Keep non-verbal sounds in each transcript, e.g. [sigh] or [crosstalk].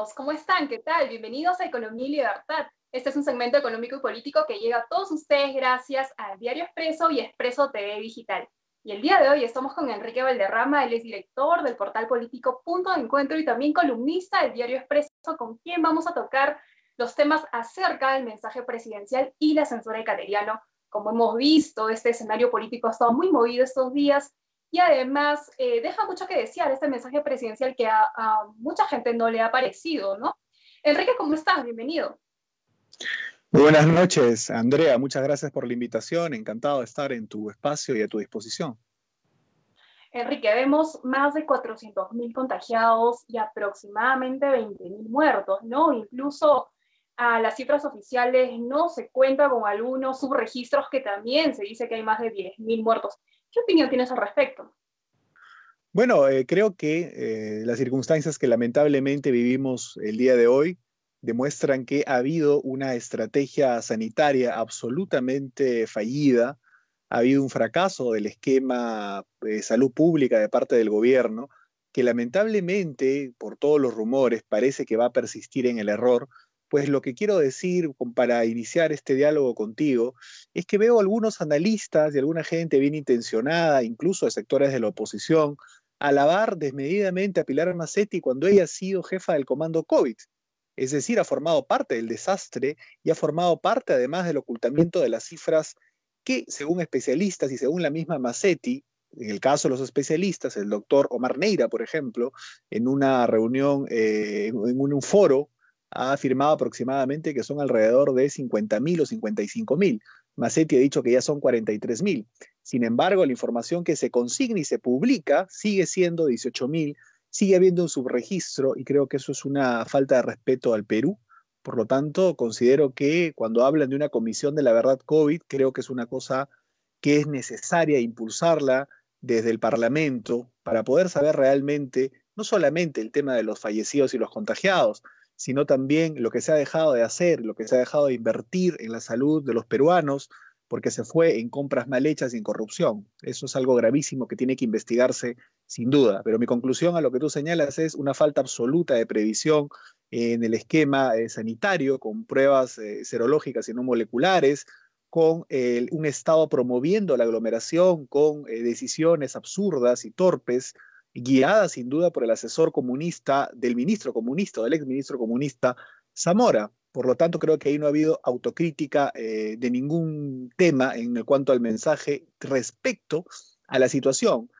Amigos, ¿cómo están? ¿Qué tal? Bienvenidos a Economía y Libertad. Este es un segmento económico y político que llega a todos ustedes gracias al Diario Expreso y Expreso TV Digital. Y el día de hoy estamos con Enrique Valderrama, él es director del portal político Punto de Encuentro y también columnista del Diario Expreso, con quien vamos a tocar los temas acerca del mensaje presidencial y la censura de Cateriano. Como hemos visto, este escenario político ha estado muy movido estos días y además eh, deja mucho que desear este mensaje presidencial que a, mucha gente no le ha parecido, ¿no? Enrique, ¿cómo estás? Bienvenido. Muy buenas noches, Andrea. Muchas gracias por la invitación. Encantado de estar en tu espacio y a tu disposición. Enrique, vemos más de 400.000 contagiados y aproximadamente 20.000 muertos, ¿no? Incluso a las cifras oficiales no se cuenta con algunos subregistros que también se dice que hay más de 10.000 muertos. ¿Qué opinión tienes al respecto? Bueno, eh, creo que eh, las circunstancias que lamentablemente vivimos el día de hoy demuestran que ha habido una estrategia sanitaria absolutamente fallida, ha habido un fracaso del esquema de salud pública de parte del gobierno, que lamentablemente, por todos los rumores, parece que va a persistir en el error, pues lo que quiero decir para iniciar este diálogo contigo es que veo algunos analistas y alguna gente bien intencionada, incluso de sectores de la oposición, alabar desmedidamente a Pilar Macetti cuando ella ha sido jefa del comando COVID. Es decir, ha formado parte del desastre y ha formado parte además del ocultamiento de las cifras que, según especialistas y según la misma Macetti, en el caso de los especialistas, el doctor Omar Neira, por ejemplo, en una reunión, eh, en un foro ha afirmado aproximadamente que son alrededor de 50.000 o 55.000. Macetti ha dicho que ya son 43.000. Sin embargo, la información que se consigna y se publica sigue siendo 18.000, sigue habiendo un subregistro y creo que eso es una falta de respeto al Perú. Por lo tanto, considero que cuando hablan de una comisión de la verdad COVID, creo que es una cosa que es necesaria impulsarla desde el Parlamento para poder saber realmente no solamente el tema de los fallecidos y los contagiados, sino también lo que se ha dejado de hacer, lo que se ha dejado de invertir en la salud de los peruanos, porque se fue en compras mal hechas y en corrupción. Eso es algo gravísimo que tiene que investigarse sin duda. Pero mi conclusión a lo que tú señalas es una falta absoluta de previsión en el esquema eh, sanitario, con pruebas eh, serológicas y no moleculares, con un Estado promoviendo la aglomeración, con eh, decisiones absurdas y torpes guiada sin duda por el asesor comunista del ministro comunista, del ex ministro comunista Zamora. Por lo tanto, creo que ahí no ha habido autocrítica eh, de ningún tema en cuanto al mensaje respecto a la situación.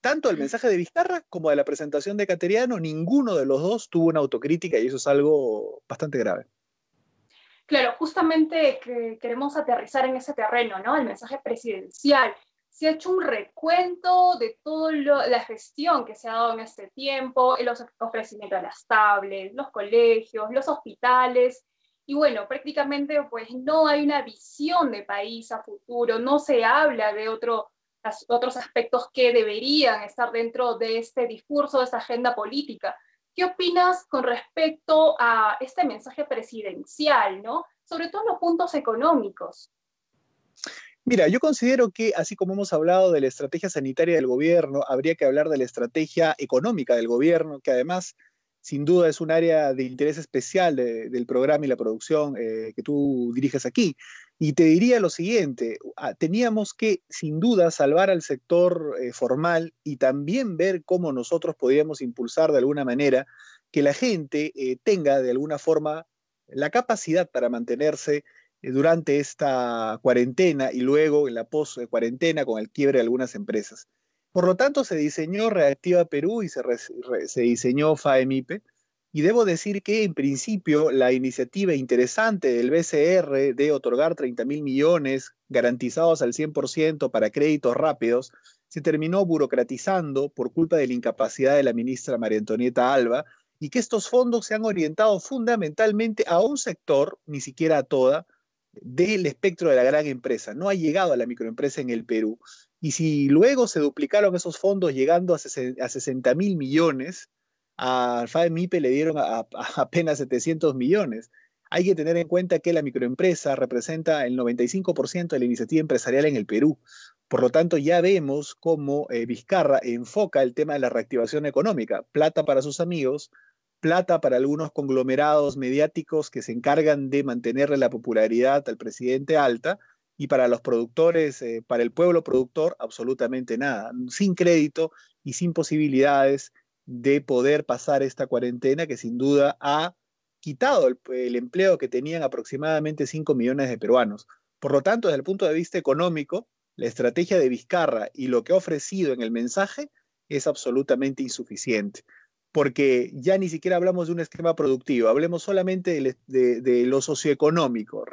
Tanto el mensaje de Vizcarra como de la presentación de Cateriano, ninguno de los dos tuvo una autocrítica y eso es algo bastante grave. Claro, justamente queremos aterrizar en ese terreno, ¿no? El mensaje presidencial se ha hecho un recuento de toda la gestión que se ha dado en este tiempo, los ofrecimientos de las tablets, los colegios, los hospitales, y bueno, prácticamente pues no hay una visión de país a futuro, no se habla de otro, otros aspectos que deberían estar dentro de este discurso, de esta agenda política. ¿Qué opinas con respecto a este mensaje presidencial, ¿no? sobre todo los puntos económicos? Mira, yo considero que así como hemos hablado de la estrategia sanitaria del gobierno, habría que hablar de la estrategia económica del gobierno, que además sin duda es un área de interés especial del programa y la producción eh, que tú diriges aquí. Y te diría lo siguiente, ah, teníamos que sin duda salvar al sector eh, formal y también ver cómo nosotros podíamos impulsar de alguna manera que la gente eh, tenga de alguna forma la capacidad para mantenerse durante esta cuarentena y luego en la post-cuarentena con el quiebre de algunas empresas. Por lo tanto, se diseñó Reactiva Perú y se, se diseñó FAEMIPE. Y debo decir que en principio la iniciativa interesante del BCR de otorgar 30 mil millones garantizados al 100% para créditos rápidos se terminó burocratizando por culpa de la incapacidad de la ministra María Antonieta Alba y que estos fondos se han orientado fundamentalmente a un sector, ni siquiera a toda, del espectro de la gran empresa, no ha llegado a la microempresa en el Perú. Y si luego se duplicaron esos fondos llegando a, 60 mil millones, a FAEMIPE le dieron [laughs] apenas 700 millones. Hay que tener en cuenta que la microempresa representa el 95% de la iniciativa empresarial en el Perú. Por lo tanto, ya vemos cómo eh, Vizcarra enfoca el tema de la reactivación económica. Plata para sus amigos, plata para algunos conglomerados mediáticos que se encargan de mantenerle la popularidad al presidente alta, y para los productores, eh, para el pueblo productor, absolutamente nada, sin crédito y sin posibilidades de poder pasar esta cuarentena que sin duda ha quitado el, empleo que tenían aproximadamente 5 millones de peruanos. Por lo tanto, desde el punto de vista económico, la estrategia de Vizcarra y lo que ha ofrecido en el mensaje es absolutamente insuficiente, porque ya ni siquiera hablamos de un esquema productivo, hablemos solamente de, lo socioeconómico,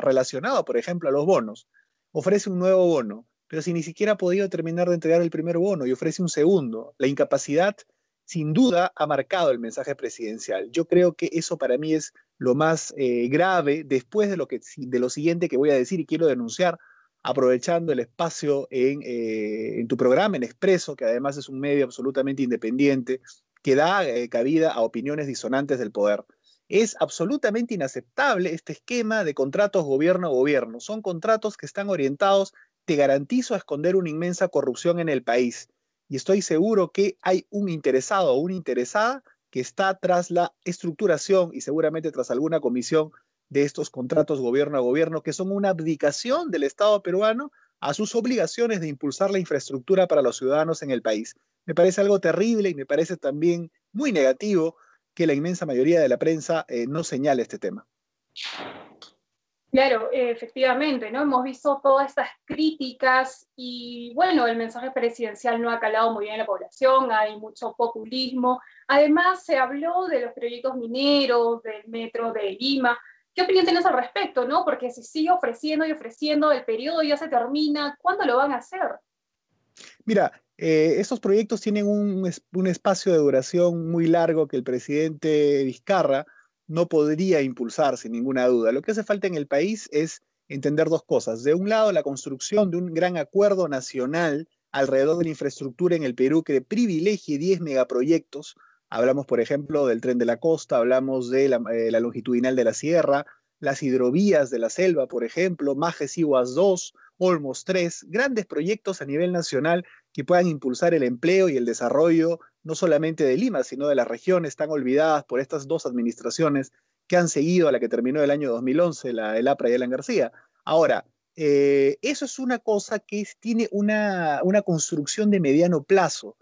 relacionado, por ejemplo, a los bonos. Ofrece un nuevo bono, pero si ni siquiera ha podido terminar de entregar el primer bono y ofrece un segundo, la incapacidad sin duda ha marcado el mensaje presidencial. Yo creo que eso para mí es lo más eh, grave después de lo, que, de lo siguiente que voy a decir y quiero denunciar, aprovechando el espacio en, eh, en tu programa, en Expreso, que además es un medio absolutamente independiente, que da eh, cabida a opiniones disonantes del poder. Es absolutamente inaceptable este esquema de contratos gobierno-gobierno. Son contratos que están orientados, te garantizo, a esconder una inmensa corrupción en el país y estoy seguro que hay un interesado o una interesada que está tras la estructuración y seguramente tras alguna comisión de estos contratos gobierno a gobierno, que son una abdicación del Estado peruano a sus obligaciones de impulsar la infraestructura para los ciudadanos en el país. Me parece algo terrible y me parece también muy negativo que la inmensa mayoría de la prensa eh, no señale este tema. Claro, efectivamente, ¿no? Hemos visto todas estas críticas y bueno, el mensaje presidencial no ha calado muy bien en la población, hay mucho populismo. Además, se habló de los proyectos mineros, del metro de Lima. ¿Qué opinión tienes al respecto, no? Porque si sigue ofreciendo y ofreciendo, el periodo ya se termina, ¿cuándo lo van a hacer? Mira, eh, estos proyectos tienen un, un espacio de duración muy largo que el presidente Vizcarra no podría impulsar sin ninguna duda. Lo que hace falta en el país es entender dos cosas. De un lado, la construcción de un gran acuerdo nacional alrededor de la infraestructura en el Perú que privilegie 10 megaproyectos. Hablamos, por ejemplo, del tren de la costa, hablamos de la, eh, longitudinal de la sierra, las hidrovías de la selva, por ejemplo, Majes Iguas 2, Olmos 3, grandes proyectos a nivel nacional que puedan impulsar el empleo y el desarrollo no solamente de Lima, sino de las regiones tan olvidadas por estas dos administraciones que han seguido a la que terminó el año 2011, la el APRA y Alan García. Ahora, eh, eso es una cosa que tiene una, una construcción de mediano plazo,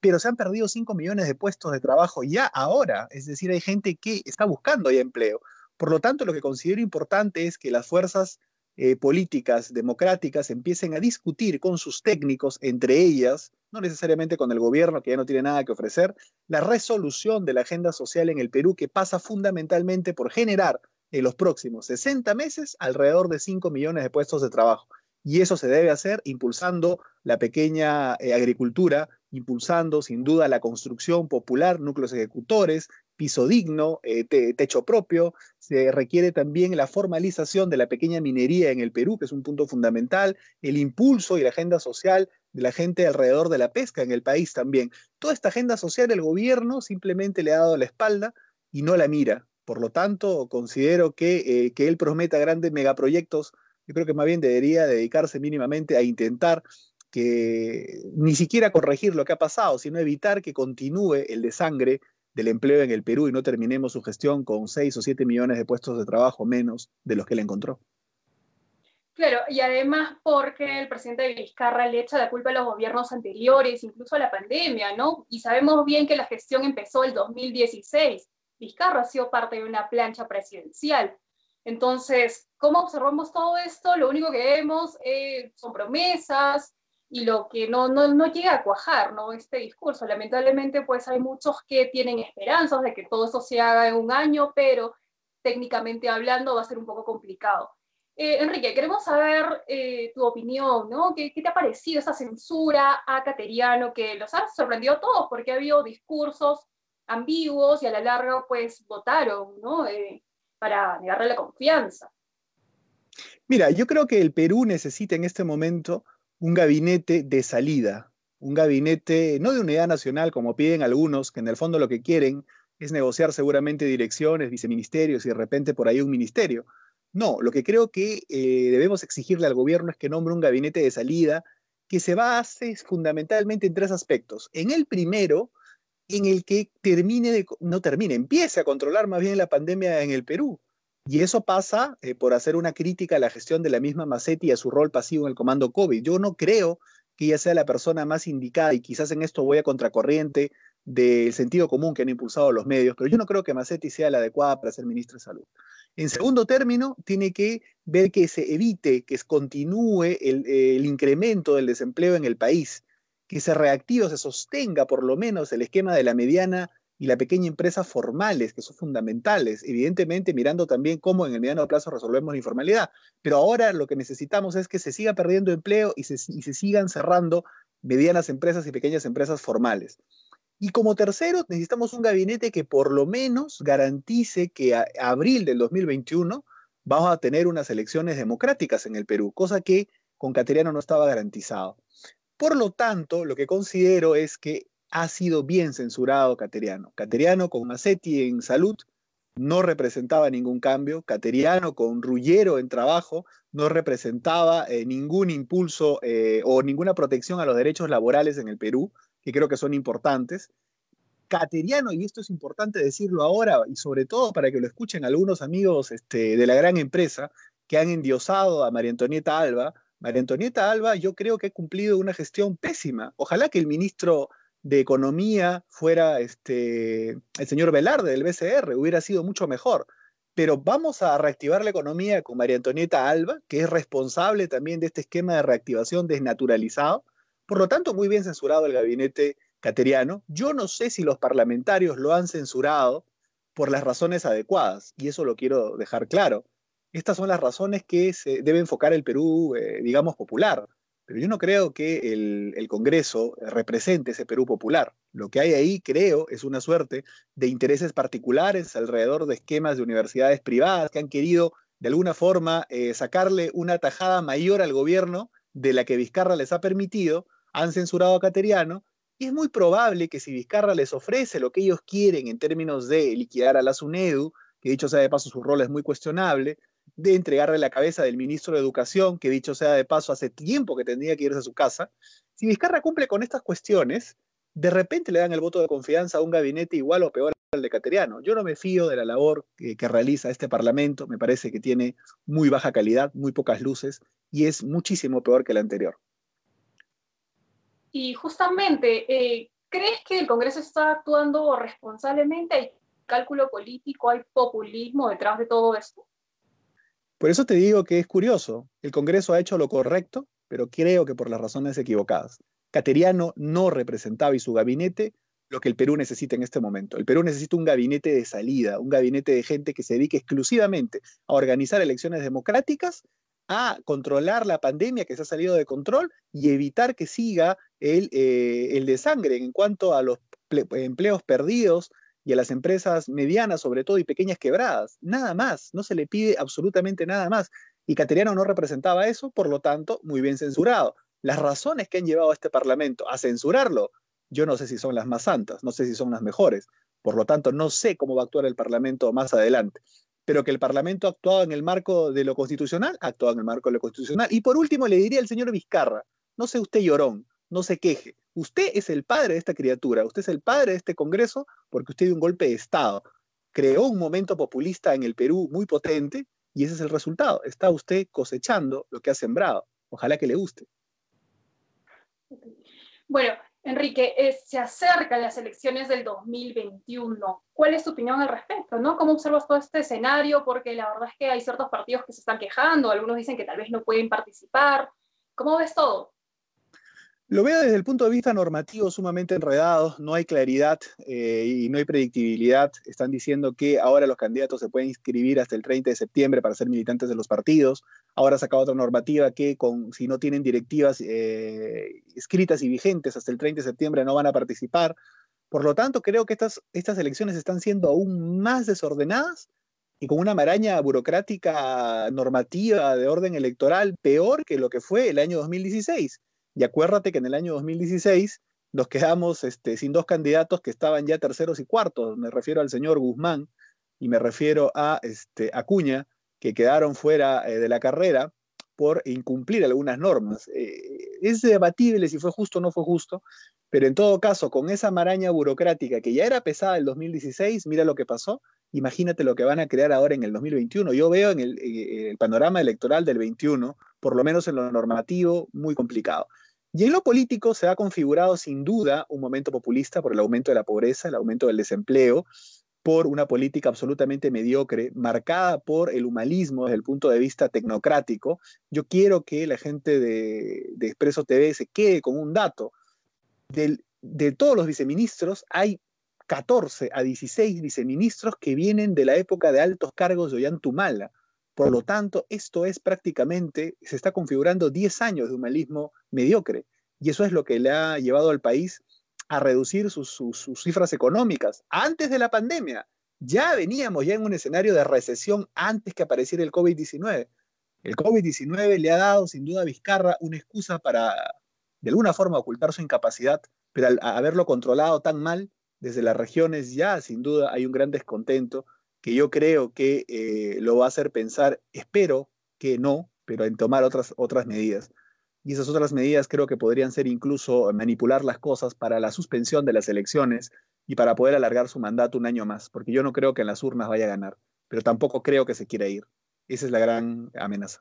pero se han perdido 5 millones de puestos de trabajo ya ahora, es decir, hay gente que está buscando empleo. Por lo tanto, lo que considero importante es que las fuerzas eh, políticas democráticas empiecen a discutir con sus técnicos, entre ellas, no necesariamente con el gobierno que ya no tiene nada que ofrecer, la resolución de la agenda social en el Perú que pasa fundamentalmente por generar en los próximos 60 meses alrededor de 5 millones de puestos de trabajo. Y eso se debe hacer impulsando la pequeña eh, agricultura, impulsando sin duda la construcción popular, núcleos ejecutores, piso digno, eh, techo propio. Se requiere también la formalización de la pequeña minería en el Perú, que es un punto fundamental, el impulso y la agenda social de la gente alrededor de la pesca en el país también. Toda esta agenda social el gobierno simplemente le ha dado la espalda y no la mira. Por lo tanto, considero que, eh, que él prometa grandes megaproyectos. Yo creo que más bien debería dedicarse mínimamente a intentar que ni siquiera corregir lo que ha pasado, sino evitar que continúe el desangre del empleo en el Perú y no terminemos su gestión con 6 o 7 millones de puestos de trabajo menos de los que le encontró. Claro, y además porque el presidente Vizcarra le echa la culpa a los gobiernos anteriores, incluso a la pandemia, ¿no? Y sabemos bien que la gestión empezó el 2016. Vizcarra ha sido parte de una plancha presidencial. Entonces, ¿cómo observamos todo esto? Lo único que vemos eh, son promesas, y lo que no, no, no, llega a cuajar, ¿no? Este discurso. Lamentablemente, pues hay muchos que tienen esperanzas de que todo eso se haga en un año, pero técnicamente hablando va a ser un poco complicado. Eh, Enrique, queremos saber eh, tu opinión, ¿no? ¿Qué, ¿Qué, te ha parecido esa censura a Cateriano que los ha sorprendido a todos porque ha habido discursos ambiguos y a la larga, pues, votaron, ¿no? Eh, para negarle la confianza. Mira, yo creo que el Perú necesita en este momento un gabinete de salida, un gabinete no de unidad nacional como piden algunos, que en el fondo lo que quieren es negociar seguramente direcciones, viceministerios y de repente por ahí un ministerio. No, lo que creo que eh, debemos exigirle al gobierno es que nombre un gabinete de salida que se base fundamentalmente en tres aspectos. En el primero, en el que termine de, no termine, empiece a controlar más bien la pandemia en el Perú. Y eso pasa eh, por hacer una crítica a la gestión de la misma Macetti y a su rol pasivo en el comando COVID. Yo no creo que ella sea la persona más indicada, y quizás en esto voy a contracorriente del sentido común que han impulsado los medios, pero yo no creo que Macetti sea la adecuada para ser ministra de Salud. En segundo término, tiene que ver que se evite, que continúe el, el incremento del desempleo en el país, que se reactive o se sostenga por lo menos el esquema de la mediana y la pequeña empresa formales, que son fundamentales, evidentemente mirando también cómo en el mediano plazo resolvemos la informalidad. Pero ahora lo que necesitamos es que se siga perdiendo empleo y se, y se sigan cerrando medianas empresas y pequeñas empresas formales. Y como tercero, necesitamos un gabinete que por lo menos garantice que a abril del 2021 vamos a tener unas elecciones democráticas en el Perú, cosa que con Cateriano no estaba garantizado. Por lo tanto, lo que considero es que ha sido bien censurado Cateriano. Cateriano con Macetti en salud no representaba ningún cambio. Cateriano con Rullero en trabajo no representaba eh, ningún impulso eh, o ninguna protección a los derechos laborales en el Perú, que creo que son importantes. Cateriano, y esto es importante decirlo ahora, y sobre todo para que lo escuchen algunos amigos este, de la gran empresa que han endiosado a María Antonieta Alba. María Antonieta Alba yo creo que ha cumplido una gestión pésima. Ojalá que el ministro de Economía fuera este, el señor Velarde del BCR, hubiera sido mucho mejor. Pero vamos a reactivar la economía con María Antonieta Alba, que es responsable también de este esquema de reactivación desnaturalizado. Por lo tanto, muy bien censurado el gabinete cateriano. Yo no sé si los parlamentarios lo han censurado por las razones adecuadas, y eso lo quiero dejar claro. Estas son las razones que se debe enfocar el Perú, eh, digamos, popular. Pero yo no creo que el, el, Congreso represente ese Perú popular. Lo que hay ahí, creo, es una suerte de intereses particulares alrededor de esquemas de universidades privadas que han querido, de alguna forma, eh, sacarle una tajada mayor al gobierno de la que Vizcarra les ha permitido, han censurado a Cateriano, y es muy probable que si Vizcarra les ofrece lo que ellos quieren en términos de liquidar a la SUNEDU, que dicho sea de paso su rol es muy cuestionable, de entregarle la cabeza del ministro de Educación, que dicho sea de paso, hace tiempo que tendría que irse a su casa. Si Vizcarra cumple con estas cuestiones, de repente le dan el voto de confianza a un gabinete igual o peor al de Cateriano. Yo no me fío de la labor que, realiza este Parlamento, me parece que tiene muy baja calidad, muy pocas luces y es muchísimo peor que el anterior. Y justamente, eh, ¿crees que el Congreso está actuando responsablemente? ¿Hay cálculo político, hay populismo detrás de todo esto? Por eso te digo que es curioso. El Congreso ha hecho lo correcto, pero creo que por las razones equivocadas. Cateriano no representaba y su gabinete lo que el Perú necesita en este momento. El Perú necesita un gabinete de salida, un gabinete de gente que se dedique exclusivamente a organizar elecciones democráticas, a controlar la pandemia que se ha salido de control y evitar que siga el, eh, el desangre en cuanto a los empleos perdidos, y a las empresas medianas, sobre todo, y pequeñas quebradas. Nada más, no se le pide absolutamente nada más. Y Cateriano no representaba eso, por lo tanto, muy bien censurado. Las razones que han llevado a este Parlamento a censurarlo, yo no sé si son las más santas, no sé si son las mejores. Por lo tanto, no sé cómo va a actuar el Parlamento más adelante. Pero que el Parlamento ha actuado en el marco de lo constitucional, ha actuado en el marco de lo constitucional. Y por último, le diría al señor Vizcarra, no sé usted llorón, no se queje. Usted es el padre de esta criatura, usted es el padre de este Congreso porque usted dio un golpe de Estado. Creó un momento populista en el Perú muy potente y ese es el resultado. Está usted cosechando lo que ha sembrado. Ojalá que le guste. Bueno, Enrique, eh, se acercan las elecciones del 2021. ¿Cuál es tu opinión al respecto? ¿no? ¿Cómo observas todo este escenario? Porque la verdad es que hay ciertos partidos que se están quejando, algunos dicen que tal vez no pueden participar. ¿Cómo ves todo? Lo veo desde el punto de vista normativo sumamente enredado, no hay claridad eh, y no hay predictibilidad. Están diciendo que ahora los candidatos se pueden inscribir hasta el 30 de septiembre para ser militantes de los partidos. Ahora ha sacado otra normativa que si no tienen directivas eh, escritas y vigentes hasta el 30 de septiembre no van a participar. Por lo tanto, creo que estas, estas elecciones están siendo aún más desordenadas y con una maraña burocrática normativa de orden electoral peor que lo que fue el año 2016 y acuérdate que en el año 2016 nos quedamos este, sin dos candidatos que estaban ya terceros y cuartos. Me refiero al señor Guzmán y me refiero a este, Acuña, que quedaron fuera eh, de la carrera por incumplir algunas normas. Eh, es debatible si fue justo o no fue justo, pero en todo caso, con esa maraña burocrática que ya era pesada el 2016, mira lo que pasó, imagínate lo que van a crear ahora en el 2021. Yo veo en el, el panorama electoral del 21, por lo menos en lo normativo, muy complicado. Y en lo político se ha configurado sin duda un momento populista por el aumento de la pobreza, el aumento del desempleo, por una política absolutamente mediocre, marcada por el humanismo desde el punto de vista tecnocrático. Yo quiero que la gente de, de Expreso TV se quede con un dato. de todos los viceministros, hay 14 a 16 viceministros que vienen de la época de altos cargos de Ollantumala. Por lo tanto, esto es prácticamente, se está configurando 10 años de humanismo mediocre. Y eso es lo que le ha llevado al país a reducir sus, cifras económicas antes de la pandemia. Ya veníamos ya en un escenario de recesión antes que apareciera el COVID-19. El COVID-19 le ha dado sin duda a Vizcarra una excusa para de alguna forma ocultar su incapacidad, pero al haberlo controlado tan mal desde las regiones ya sin duda hay un gran descontento que yo creo que eh, lo va a hacer pensar, espero que no, pero en tomar otras, otras medidas. Y esas otras medidas creo que podrían ser incluso manipular las cosas para la suspensión de las elecciones y para poder alargar su mandato un año más, porque yo no creo que en las urnas vaya a ganar, pero tampoco creo que se quiera ir. Esa es la gran amenaza.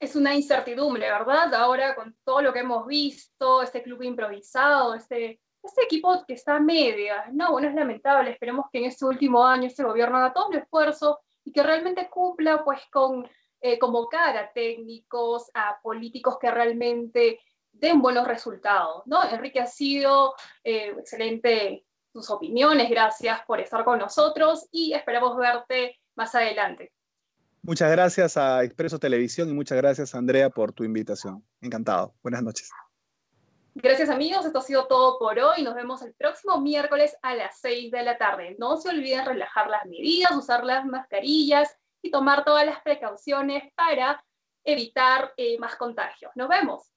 Es una incertidumbre, ¿verdad? Ahora con todo lo que hemos visto, este club improvisado, este, este equipo que está a media, no, bueno, es lamentable, esperemos que en este último año este gobierno haga todo el esfuerzo y que realmente cumpla pues con eh, convocar a técnicos, a políticos que realmente den buenos resultados. ¿no? Enrique ha sido eh, excelente tus opiniones, gracias por estar con nosotros y esperamos verte más adelante. Muchas gracias a Expreso Televisión y muchas gracias Andrea por tu invitación. Encantado. Buenas noches. Gracias amigos, esto ha sido todo por hoy. Nos vemos el próximo miércoles a las 6 de la tarde. No se olviden relajar las medidas, usar las mascarillas y tomar todas las precauciones para evitar eh, más contagios. Nos vemos.